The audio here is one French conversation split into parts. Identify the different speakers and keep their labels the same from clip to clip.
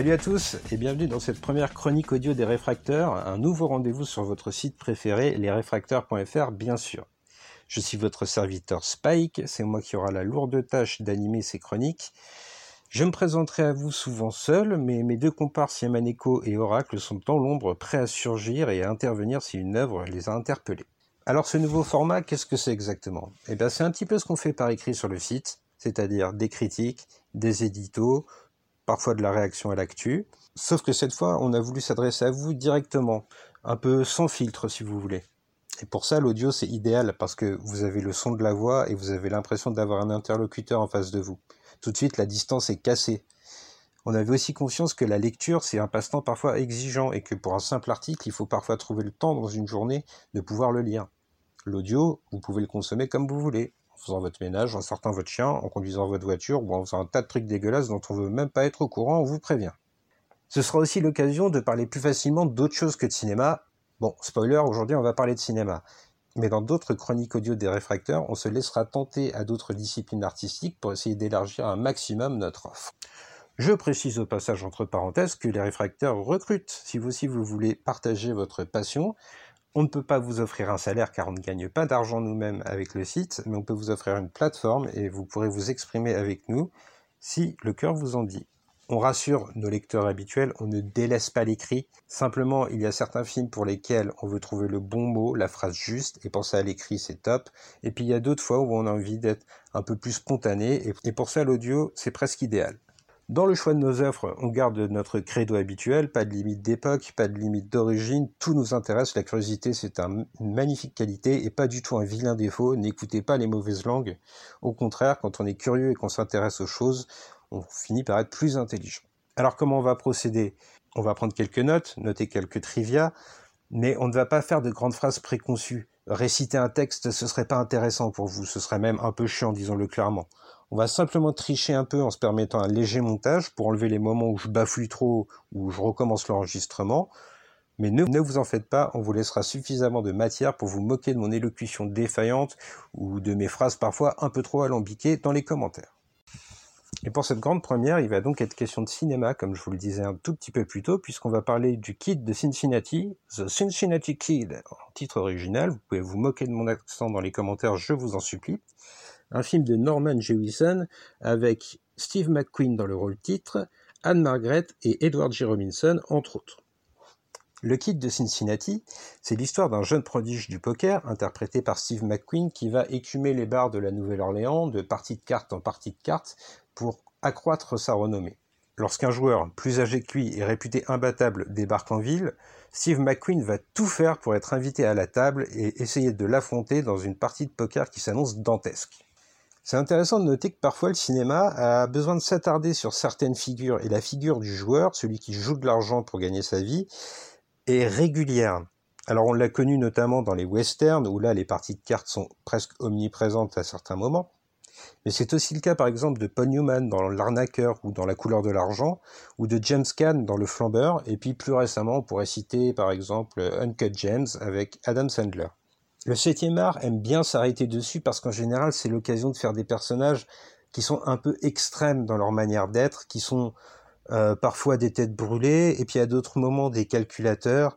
Speaker 1: Salut à tous et bienvenue dans cette première chronique audio des réfracteurs, un nouveau rendez-vous sur votre site préféré, lesréfracteurs.fr bien sûr. Je suis votre serviteur Spike, c'est moi qui aura la lourde tâche d'animer ces chroniques. Je me présenterai à vous souvent seul, mais mes deux comparses Yamaneko et Oracle sont dans l'ombre, prêts à surgir et à intervenir si une œuvre les a interpellés. Alors ce nouveau format, qu'est-ce que c'est exactement? Eh bien c'est un petit peu ce qu'on fait par écrit sur le site, c'est-à-dire des critiques, des éditos, parfois de la réaction à l'actu. Sauf que cette fois, on a voulu s'adresser à vous directement, un peu sans filtre si vous voulez. Et pour ça, l'audio, c'est idéal parce que vous avez le son de la voix et vous avez l'impression d'avoir un interlocuteur en face de vous. Tout de suite, la distance est cassée. On avait aussi conscience que la lecture, c'est un passe-temps parfois exigeant et que pour un simple article, il faut parfois trouver le temps dans une journée de pouvoir le lire. L'audio, vous pouvez le consommer comme vous voulez, faisant votre ménage, en sortant votre chien, en conduisant votre voiture ou en faisant un tas de trucs dégueulasses dont on veut même pas être au courant, on vous prévient. Ce sera aussi l'occasion de parler plus facilement d'autres choses que de cinéma. Bon, spoiler, aujourd'hui on va parler de cinéma. Mais dans d'autres chroniques audio des réfracteurs, on se laissera tenter à d'autres disciplines artistiques pour essayer d'élargir un maximum notre offre. Je précise au passage entre parenthèses que les réfracteurs recrutent. Si vous aussi vous voulez partager votre passion, on ne peut pas vous offrir un salaire car on ne gagne pas d'argent nous-mêmes avec le site, mais on peut vous offrir une plateforme et vous pourrez vous exprimer avec nous si le cœur vous en dit. On rassure nos lecteurs habituels, on ne délaisse pas l'écrit. Simplement, il y a certains films pour lesquels on veut trouver le bon mot, la phrase juste, et penser à l'écrit, c'est top. Et puis il y a d'autres fois où on a envie d'être un peu plus spontané, et pour ça l'audio, c'est presque idéal. Dans le choix de nos offres, on garde notre credo habituel, pas de limite d'époque, pas de limite d'origine, tout nous intéresse, la curiosité c'est une magnifique qualité et pas du tout un vilain défaut, n'écoutez pas les mauvaises langues, au contraire, quand on est curieux et qu'on s'intéresse aux choses, on finit par être plus intelligent. Alors comment on va procéder? On va prendre quelques notes, noter quelques trivia, mais on ne va pas faire de grandes phrases préconçues. Réciter un texte, ce serait pas intéressant pour vous, ce serait même un peu chiant, disons-le clairement. On va simplement tricher un peu en se permettant un léger montage pour enlever les moments où je bafouille trop ou où je recommence l'enregistrement. Mais ne, ne, vous en faites pas, on vous laissera suffisamment de matière pour vous moquer de mon élocution défaillante ou de mes phrases parfois un peu trop alambiquées dans les commentaires. Et pour cette grande première, il va donc être question de cinéma, comme je vous le disais un tout petit peu plus tôt, puisqu'on va parler du Kid de Cincinnati, The Cincinnati Kid, en titre original. Vous pouvez vous moquer de mon accent dans les commentaires, je vous en supplie un film de Norman Jewison avec Steve McQueen dans le rôle titre, Anne Margaret et Edward G. Robinson, entre autres. Le Kid de Cincinnati, c'est l'histoire d'un jeune prodige du poker, interprété par Steve McQueen, qui va écumer les bars de la Nouvelle-Orléans de partie de cartes en partie de cartes pour accroître sa renommée. Lorsqu'un joueur plus âgé que lui et réputé imbattable débarque en ville, Steve McQueen va tout faire pour être invité à la table et essayer de l'affronter dans une partie de poker qui s'annonce dantesque. C'est intéressant de noter que parfois le cinéma a besoin de s'attarder sur certaines figures, et la figure du joueur, celui qui joue de l'argent pour gagner sa vie, est régulière. Alors on l'a connu notamment dans les westerns, où là les parties de cartes sont presque omniprésentes à certains moments, mais c'est aussi le cas par exemple de Paul Newman dans L'arnaqueur ou dans La couleur de l'argent, ou de James Caan dans Le flambeur, et puis plus récemment on pourrait citer par exemple Uncut James avec Adam Sandler. Le septième art aime bien s'arrêter dessus parce qu'en général, c'est l'occasion de faire des personnages qui sont un peu extrêmes dans leur manière d'être, qui sont euh, parfois des têtes brûlées, et puis à d'autres moments des calculateurs.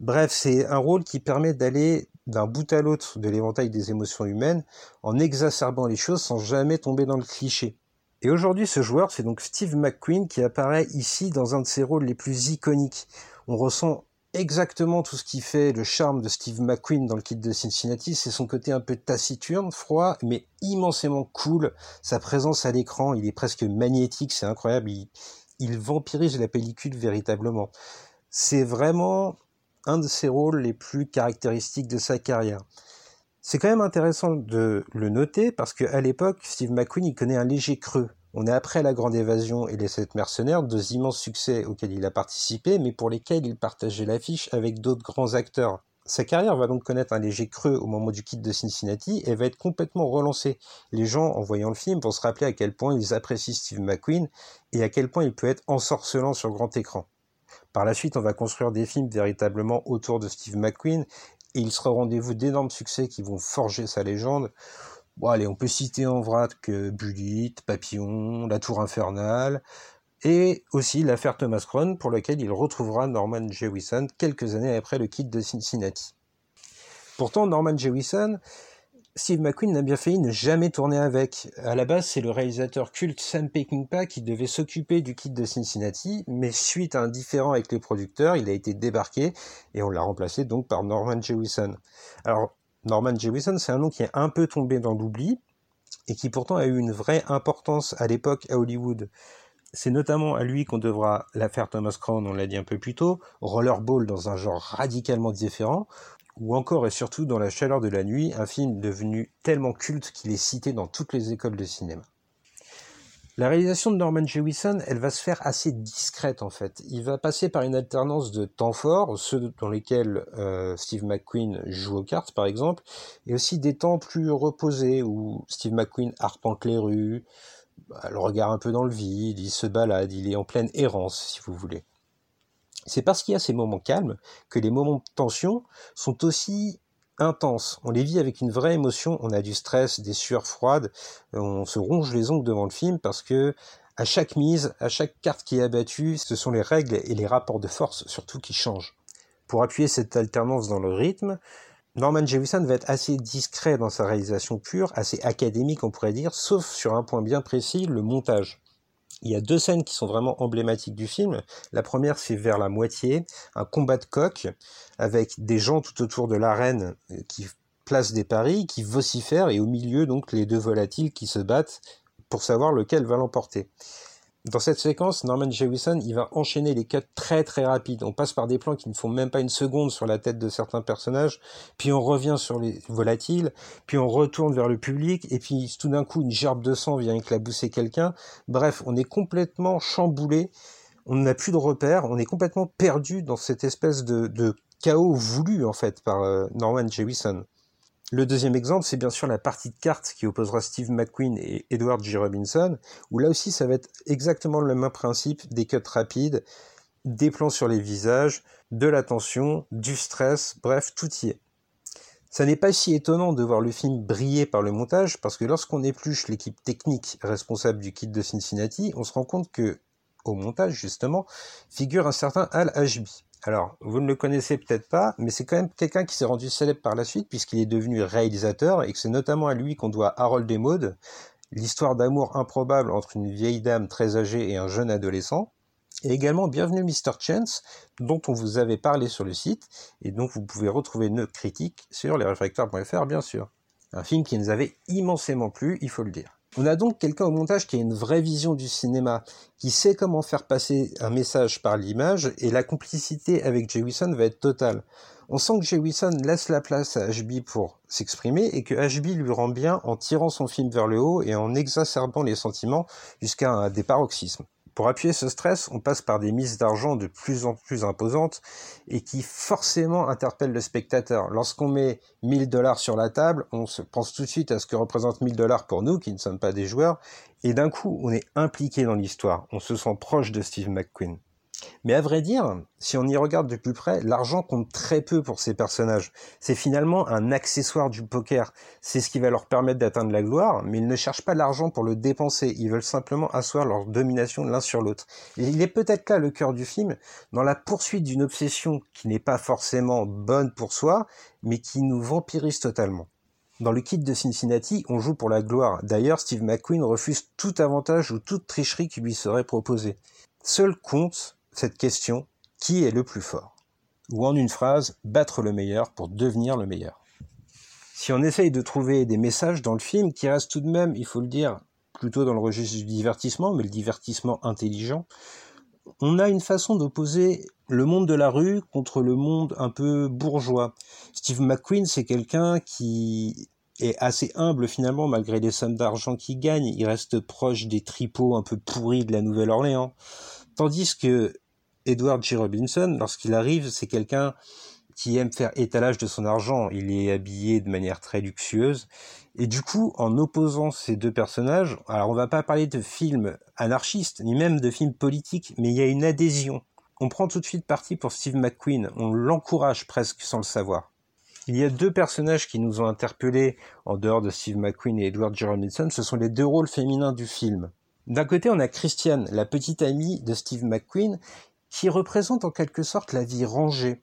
Speaker 1: Bref, c'est un rôle qui permet d'aller d'un bout à l'autre de l'éventail des émotions humaines en exacerbant les choses sans jamais tomber dans le cliché. Et aujourd'hui, ce joueur, c'est donc Steve McQueen qui apparaît ici dans un de ses rôles les plus iconiques. On ressent exactement tout ce qui fait le charme de Steve McQueen dans le kit de Cincinnati, c'est son côté un peu taciturne, froid, mais immensément cool. Sa présence à l'écran, il est presque magnétique, c'est incroyable, il, vampirise la pellicule véritablement. C'est vraiment un de ses rôles les plus caractéristiques de sa carrière. C'est quand même intéressant de le noter parce qu'à l'époque, Steve McQueen, il connaît un léger creux. On est après La Grande Évasion et Les Sept Mercenaires, deux immenses succès auxquels il a participé, mais pour lesquels il partageait l'affiche avec d'autres grands acteurs. Sa carrière va donc connaître un léger creux au moment du kit de Cincinnati et va être complètement relancée. Les gens, en voyant le film, vont se rappeler à quel point ils apprécient Steve McQueen et à quel point il peut être ensorcelant sur grand écran. Par la suite, on va construire des films véritablement autour de Steve McQueen et il sera au rendez-vous d'énormes succès qui vont forger sa légende. Bon, allez, on peut citer en vrac que Bullitt, Papillon, La Tour Infernale, et aussi l'affaire Thomas Crown pour laquelle il retrouvera Norman Jewison quelques années après le kit de Cincinnati. Pourtant, Norman Jewison, Steve McQueen n'a bien failli ne jamais tourner avec. À la base, c'est le réalisateur culte Sam Peckinpah qui devait s'occuper du kit de Cincinnati, mais suite à un différend avec les producteurs, il a été débarqué et on l'a remplacé donc par Norman Jewison. Alors, Norman Jewison, c'est un nom qui est un peu tombé dans l'oubli et qui pourtant a eu une vraie importance à l'époque à Hollywood. C'est notamment à lui qu'on devra l'affaire Thomas Crown, on l'a dit un peu plus tôt, Rollerball dans un genre radicalement différent, ou encore et surtout dans La chaleur de la nuit, un film devenu tellement culte qu'il est cité dans toutes les écoles de cinéma. La réalisation de Norman Jewison, elle va se faire assez discrète en fait. Il va passer par une alternance de temps forts, ceux dans lesquels euh, Steve McQueen joue aux cartes par exemple, et aussi des temps plus reposés où Steve McQueen arpente les rues, bah, le regard un peu dans le vide, il se balade, il est en pleine errance si vous voulez. C'est parce qu'il y a ces moments calmes que les moments de tension sont aussi intense. On les vit avec une vraie émotion. On a du stress, des sueurs froides. On se ronge les ongles devant le film parce que à chaque mise, à chaque carte qui est abattue, ce sont les règles et les rapports de force surtout qui changent. Pour appuyer cette alternance dans le rythme, Norman Jewison va être assez discret dans sa réalisation pure, assez académique on pourrait dire, sauf sur un point bien précis, le montage. Il y a deux scènes qui sont vraiment emblématiques du film. La première, c'est vers la moitié, un combat de coq avec des gens tout autour de l'arène euh, qui placent des paris, qui vocifèrent, et au milieu, donc, les deux volatiles qui se battent pour savoir lequel va l'emporter. Dans cette séquence, Norman Jewison, il va enchaîner les cuts très très rapides. On passe par des plans qui ne font même pas une seconde sur la tête de certains personnages, puis on revient sur les volatiles, puis on retourne vers le public, et puis tout d'un coup une gerbe de sang vient éclabousser quelqu'un. Bref, on est complètement chamboulé, on n'a plus de repères, on est complètement perdu dans cette espèce de, chaos voulu en fait par euh, Norman Jewison. Le deuxième exemple, c'est bien sûr la partie de cartes qui opposera Steve McQueen et Edward G. Robinson, où là aussi ça va être exactement le même principe, des cuts rapides, des plans sur les visages, de la tension, du stress, bref, tout y est. Ça n'est pas si étonnant de voir le film briller par le montage, parce que lorsqu'on épluche l'équipe technique responsable du kit de Cincinnati, on se rend compte que, au montage justement, figure un certain Al Ashby. Alors, vous ne le connaissez peut-être pas, mais c'est quand même quelqu'un qui s'est rendu célèbre par la suite puisqu'il est devenu réalisateur et que c'est notamment à lui qu'on doit Harold et Maud, l'histoire d'amour improbable entre une vieille dame très âgée et un jeune adolescent, et également Bienvenue Mr. Chance, dont on vous avait parlé sur le site, et donc vous pouvez retrouver nos critiques sur lesrefracteurs.fr bien sûr. Un film qui nous avait immensément plu, il faut le dire. On a donc quelqu'un au montage qui a une vraie vision du cinéma, qui sait comment faire passer un message par l'image, et la complicité avec Jewison va être totale. On sent que Jewison laisse la place à HB pour s'exprimer et que HB lui rend bien en tirant son film vers le haut et en exacerbant les sentiments jusqu'à des paroxysmes. Pour appuyer ce stress, on passe par des mises d'argent de plus en plus imposantes et qui forcément interpellent le spectateur. Lorsqu'on met 1000 dollars sur la table, on se pense tout de suite à ce que représente 1000 dollars pour nous, qui ne sommes pas des joueurs, et d'un coup, on est impliqué dans l'histoire. On se sent proche de Steve McQueen. Mais à vrai dire, si on y regarde de plus près, l'argent compte très peu pour ces personnages. C'est finalement un accessoire du poker. C'est ce qui va leur permettre d'atteindre la gloire, mais ils ne cherchent pas l'argent pour le dépenser. Ils veulent simplement asseoir leur domination l'un sur l'autre. Il est peut-être là le cœur du film, dans la poursuite d'une obsession qui n'est pas forcément bonne pour soi, mais qui nous vampirise totalement. Dans le kit de Cincinnati, on joue pour la gloire. D'ailleurs, Steve McQueen refuse tout avantage ou toute tricherie qui lui serait proposée. Seul compte cette question qui est le plus fort? Ou en une phrase, battre le meilleur pour devenir le meilleur. Si on essaye de trouver des messages dans le film qui restent tout de même, il faut le dire, plutôt dans le registre du divertissement, mais le divertissement intelligent, on a une façon d'opposer le monde de la rue contre le monde un peu bourgeois. Steve McQueen, c'est quelqu'un qui est assez humble finalement malgré les sommes d'argent qu'il gagne. Il reste proche des tripots un peu pourris de la Nouvelle-Orléans. Tandis que Edward G. Robinson, lorsqu'il arrive, c'est quelqu'un qui aime faire étalage de son argent. Il est habillé de manière très luxueuse. Et du coup, en opposant ces deux personnages, alors on va pas parler de films anarchistes, ni même de films politiques, mais il y a une adhésion. On prend tout de suite parti pour Steve McQueen, on l'encourage presque sans le savoir. Il y a deux personnages qui nous ont interpellés en dehors de Steve McQueen et Edward G. Robinson, ce sont les deux rôles féminins du film. D'un côté, on a Christiane, la petite amie de Steve McQueen, qui représente en quelque sorte la vie rangée.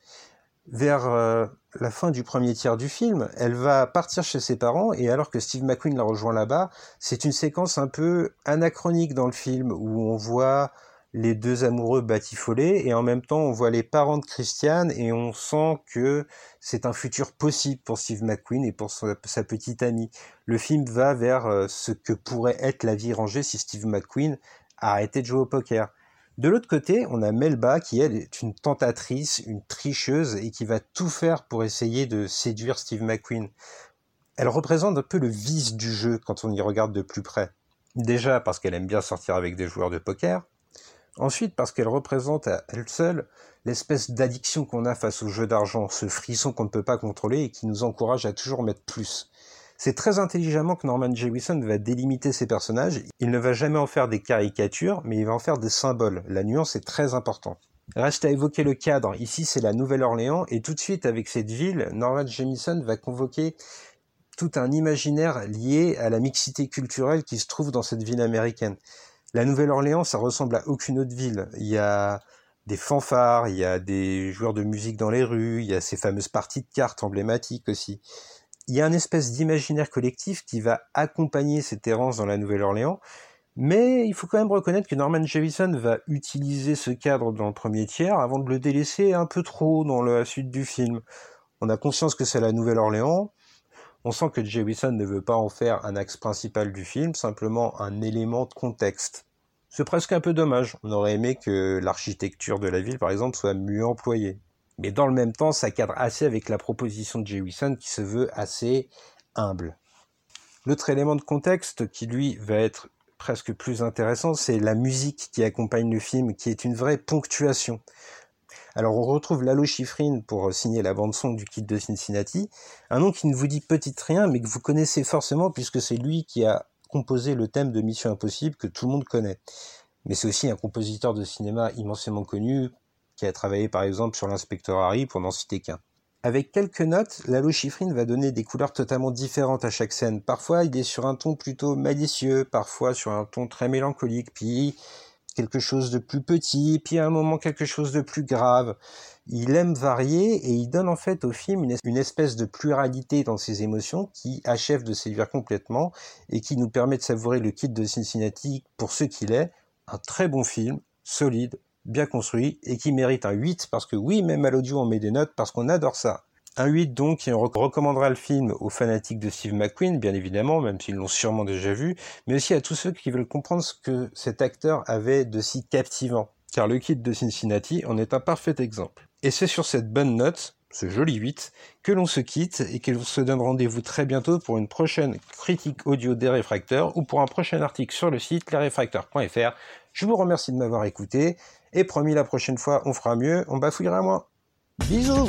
Speaker 1: Vers euh, la fin du premier tiers du film, elle va partir chez ses parents et alors que Steve McQueen la rejoint là-bas, c'est une séquence un peu anachronique dans le film où on voit les deux amoureux batifolés et en même temps on voit les parents de Christiane et on sent que c'est un futur possible pour Steve McQueen et pour sa, petite amie. Le film va vers euh, ce que pourrait être la vie rangée si Steve McQueen arrêtait de jouer au poker. De l'autre côté, on a Melba qui elle est une tentatrice, une tricheuse et qui va tout faire pour essayer de séduire Steve McQueen. Elle représente un peu le vice du jeu quand on y regarde de plus près. Déjà parce qu'elle aime bien sortir avec des joueurs de poker, Ensuite, parce qu'elle représente à elle seule l'espèce d'addiction qu'on a face au jeu d'argent, ce frisson qu'on ne peut pas contrôler et qui nous encourage à toujours mettre plus. C'est très intelligemment que Norman Jewison va délimiter ses personnages. Il ne va jamais en faire des caricatures, mais il va en faire des symboles. La nuance est très importante. Reste à évoquer le cadre. Ici, c'est la Nouvelle-Orléans, et tout de suite, avec cette ville, Norman Jewison va convoquer tout un imaginaire lié à la mixité culturelle qui se trouve dans cette ville américaine. La Nouvelle-Orléans, ça ressemble à aucune autre ville. Il y a des fanfares, il y a des joueurs de musique dans les rues, il y a ces fameuses parties de cartes emblématiques aussi. Il y a une espèce d'imaginaire collectif qui va accompagner cette errance dans la Nouvelle-Orléans, mais il faut quand même reconnaître que Norman Jevison va utiliser ce cadre dans le premier tiers avant de le délaisser un peu trop dans la suite du film. On a conscience que c'est la Nouvelle-Orléans, on sent que Jewison ne veut pas en faire un axe principal du film, simplement un élément de contexte. C'est presque un peu dommage. On aurait aimé que l'architecture de la ville, par exemple, soit mieux employée. Mais dans le même temps, ça cadre assez avec la proposition de Jewison qui se veut assez humble. L'autre élément de contexte qui, lui, va être presque plus intéressant, c'est la musique qui accompagne le film, qui est une vraie ponctuation. Alors on retrouve Lalo Schifrin pour signer la bande son du kit de Cincinnati, un nom qui ne vous dit petit rien mais que vous connaissez forcément puisque c'est lui qui a composé le thème de Mission Impossible que tout le monde connaît. Mais c'est aussi un compositeur de cinéma immensément connu qui a travaillé par exemple sur l'inspecteur Harry pour n'en citer qu'un. Avec quelques notes, Lalo Schifrin va donner des couleurs totalement différentes à chaque scène. Parfois, il est sur un ton plutôt malicieux, parfois sur un ton très mélancolique, puis quelque chose de plus petit, puis à un moment quelque chose de plus grave. Il aime varier et il donne en fait au film une espèce de pluralité dans ses émotions qui achève de séduire complètement et qui nous permet de savourer le kit de Cincinnati pour ce qu'il est, un très bon film, solide, bien construit et qui mérite un 8 parce que oui, même à l'audio on met des notes parce qu'on adore ça. Un 8 donc, et on recommandera le film aux fanatiques de Steve McQueen, bien évidemment, même s'ils l'ont sûrement déjà vu, mais aussi à tous ceux qui veulent comprendre ce que cet acteur avait de si captivant. Car le kit de Cincinnati en est un parfait exemple. Et c'est sur cette bonne note, ce joli 8, que l'on se quitte et que l'on se donne rendez-vous très bientôt pour une prochaine critique audio des réfracteurs ou pour un prochain article sur le site lesréfracteurs.fr. Je vous remercie de m'avoir écouté et promis la prochaine fois on fera mieux, on bafouillera moins. Bisous